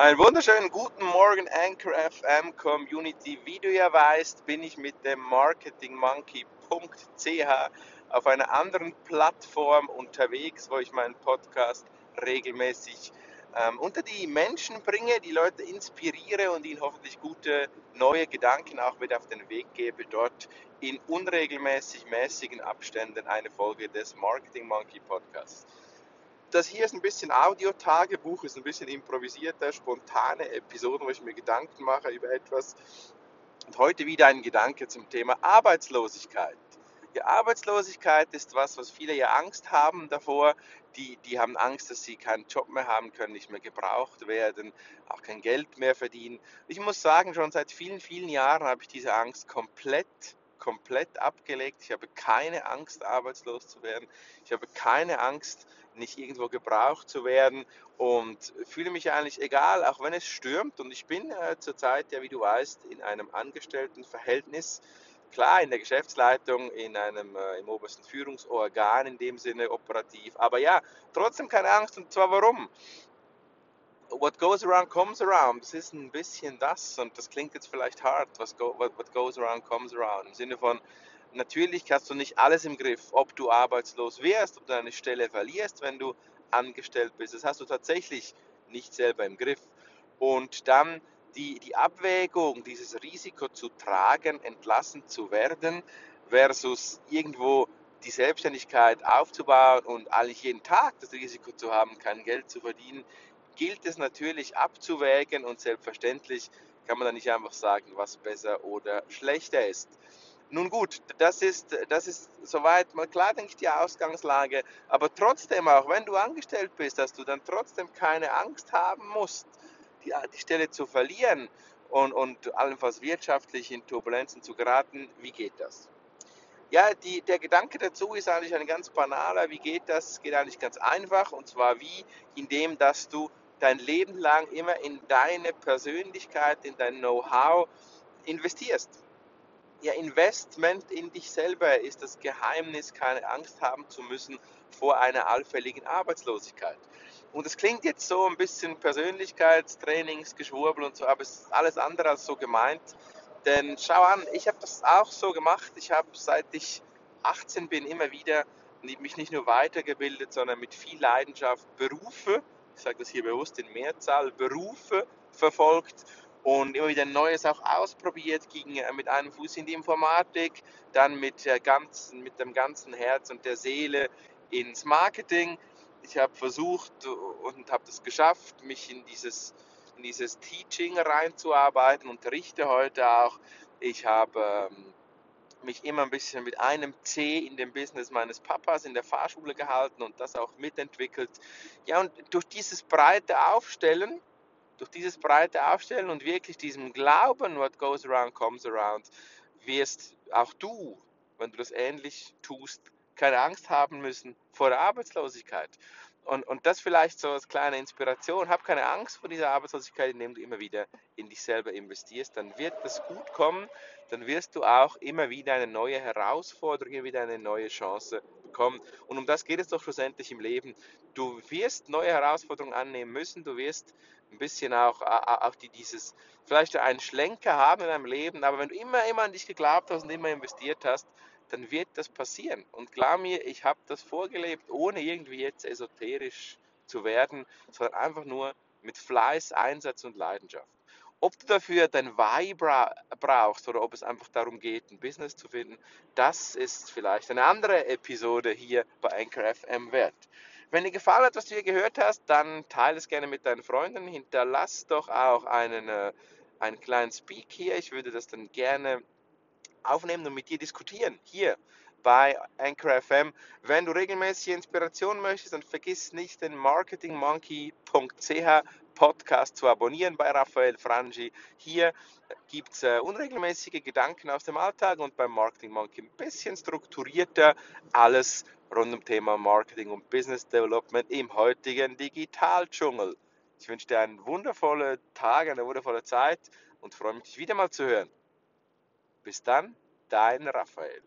Einen wunderschönen guten Morgen, Anchor FM Community. Wie du ja weißt, bin ich mit dem marketingmonkey.ch auf einer anderen Plattform unterwegs, wo ich meinen Podcast regelmäßig ähm, unter die Menschen bringe, die Leute inspiriere und ihnen hoffentlich gute neue Gedanken auch mit auf den Weg gebe, dort in unregelmäßig mäßigen Abständen eine Folge des Marketing Monkey Podcasts das hier ist ein bisschen Audio-Tagebuch, ist ein bisschen improvisierter, spontane Episode, wo ich mir Gedanken mache über etwas. Und heute wieder ein Gedanke zum Thema Arbeitslosigkeit. Ja, Arbeitslosigkeit ist was, was viele ja Angst haben davor. Die, die haben Angst, dass sie keinen Job mehr haben können, nicht mehr gebraucht werden, auch kein Geld mehr verdienen. Ich muss sagen, schon seit vielen, vielen Jahren habe ich diese Angst komplett komplett abgelegt. Ich habe keine Angst, arbeitslos zu werden. Ich habe keine Angst, nicht irgendwo gebraucht zu werden und fühle mich eigentlich egal, auch wenn es stürmt. Und ich bin äh, zurzeit, ja, wie du weißt, in einem Angestelltenverhältnis. Klar, in der Geschäftsleitung, in einem äh, im obersten Führungsorgan in dem Sinne operativ. Aber ja, trotzdem keine Angst. Und zwar warum? What goes around comes around. Das ist ein bisschen das und das klingt jetzt vielleicht hart, was go, what, what goes around comes around. Im Sinne von, natürlich hast du nicht alles im Griff, ob du arbeitslos wirst, ob du deine Stelle verlierst, wenn du angestellt bist. Das hast du tatsächlich nicht selber im Griff. Und dann die, die Abwägung, dieses Risiko zu tragen, entlassen zu werden, versus irgendwo die Selbstständigkeit aufzubauen und eigentlich jeden Tag das Risiko zu haben, kein Geld zu verdienen, gilt es natürlich abzuwägen und selbstverständlich kann man da nicht einfach sagen, was besser oder schlechter ist. Nun gut, das ist, das ist soweit mal klar, denke ich, die Ausgangslage. Aber trotzdem, auch wenn du angestellt bist, dass du dann trotzdem keine Angst haben musst, die, die Stelle zu verlieren und, und allenfalls wirtschaftlich in Turbulenzen zu geraten. Wie geht das? Ja, die, der Gedanke dazu ist eigentlich ein ganz banaler. Wie geht das? Geht eigentlich ganz einfach. Und zwar wie? Indem, dass du dein Leben lang immer in deine Persönlichkeit, in dein Know-how investierst. Ja, Investment in dich selber ist das Geheimnis, keine Angst haben zu müssen vor einer allfälligen Arbeitslosigkeit. Und es klingt jetzt so ein bisschen Persönlichkeitstrainingsgeschwurbel und so, aber es ist alles andere als so gemeint. Denn schau an, ich habe das auch so gemacht. Ich habe seit ich 18 bin immer wieder mich nicht nur weitergebildet, sondern mit viel Leidenschaft Berufe ich sage das hier bewusst in Mehrzahl, Berufe verfolgt und immer wieder Neues auch ausprobiert, ging äh, mit einem Fuß in die Informatik, dann mit, der ganzen, mit dem ganzen Herz und der Seele ins Marketing. Ich habe versucht und habe das geschafft, mich in dieses, in dieses Teaching reinzuarbeiten, unterrichte heute auch. Ich habe ähm, mich immer ein bisschen mit einem C in dem Business meines Papas in der Fahrschule gehalten und das auch mitentwickelt. Ja, und durch dieses breite Aufstellen, durch dieses breite Aufstellen und wirklich diesem Glauben, what goes around comes around, wirst auch du, wenn du das ähnlich tust, keine Angst haben müssen vor der Arbeitslosigkeit. Und, und das vielleicht so als kleine Inspiration. Hab keine Angst vor dieser Arbeitslosigkeit, indem du immer wieder in dich selber investierst. Dann wird das gut kommen. Dann wirst du auch immer wieder eine neue Herausforderung, wieder eine neue Chance bekommen. Und um das geht es doch schlussendlich im Leben. Du wirst neue Herausforderungen annehmen müssen. Du wirst ein bisschen auch, auch die, dieses, vielleicht einen Schlenker haben in deinem Leben. Aber wenn du immer, immer an dich geglaubt hast und immer investiert hast, dann wird das passieren. Und klar mir, ich habe das vorgelebt, ohne irgendwie jetzt esoterisch zu werden, sondern einfach nur mit Fleiß, Einsatz und Leidenschaft. Ob du dafür dein Why brauchst oder ob es einfach darum geht, ein Business zu finden, das ist vielleicht eine andere Episode hier bei Anchor FM wert. Wenn dir gefallen hat, was du hier gehört hast, dann teile es gerne mit deinen Freunden. Hinterlass doch auch einen, äh, einen kleinen Speak hier. Ich würde das dann gerne aufnehmen und mit dir diskutieren. Hier bei Anchor FM. Wenn du regelmäßig Inspiration möchtest, dann vergiss nicht den marketingmonkey.ch Podcast zu abonnieren bei Raphael Frangi. Hier gibt es äh, unregelmäßige Gedanken aus dem Alltag und beim Marketing Monkey ein bisschen strukturierter alles rund um Thema Marketing und Business Development im heutigen Digitaldschungel. Ich wünsche dir einen wundervollen Tag, eine wundervolle Zeit und freue mich, dich wieder mal zu hören. Bis dann, dein Raphael.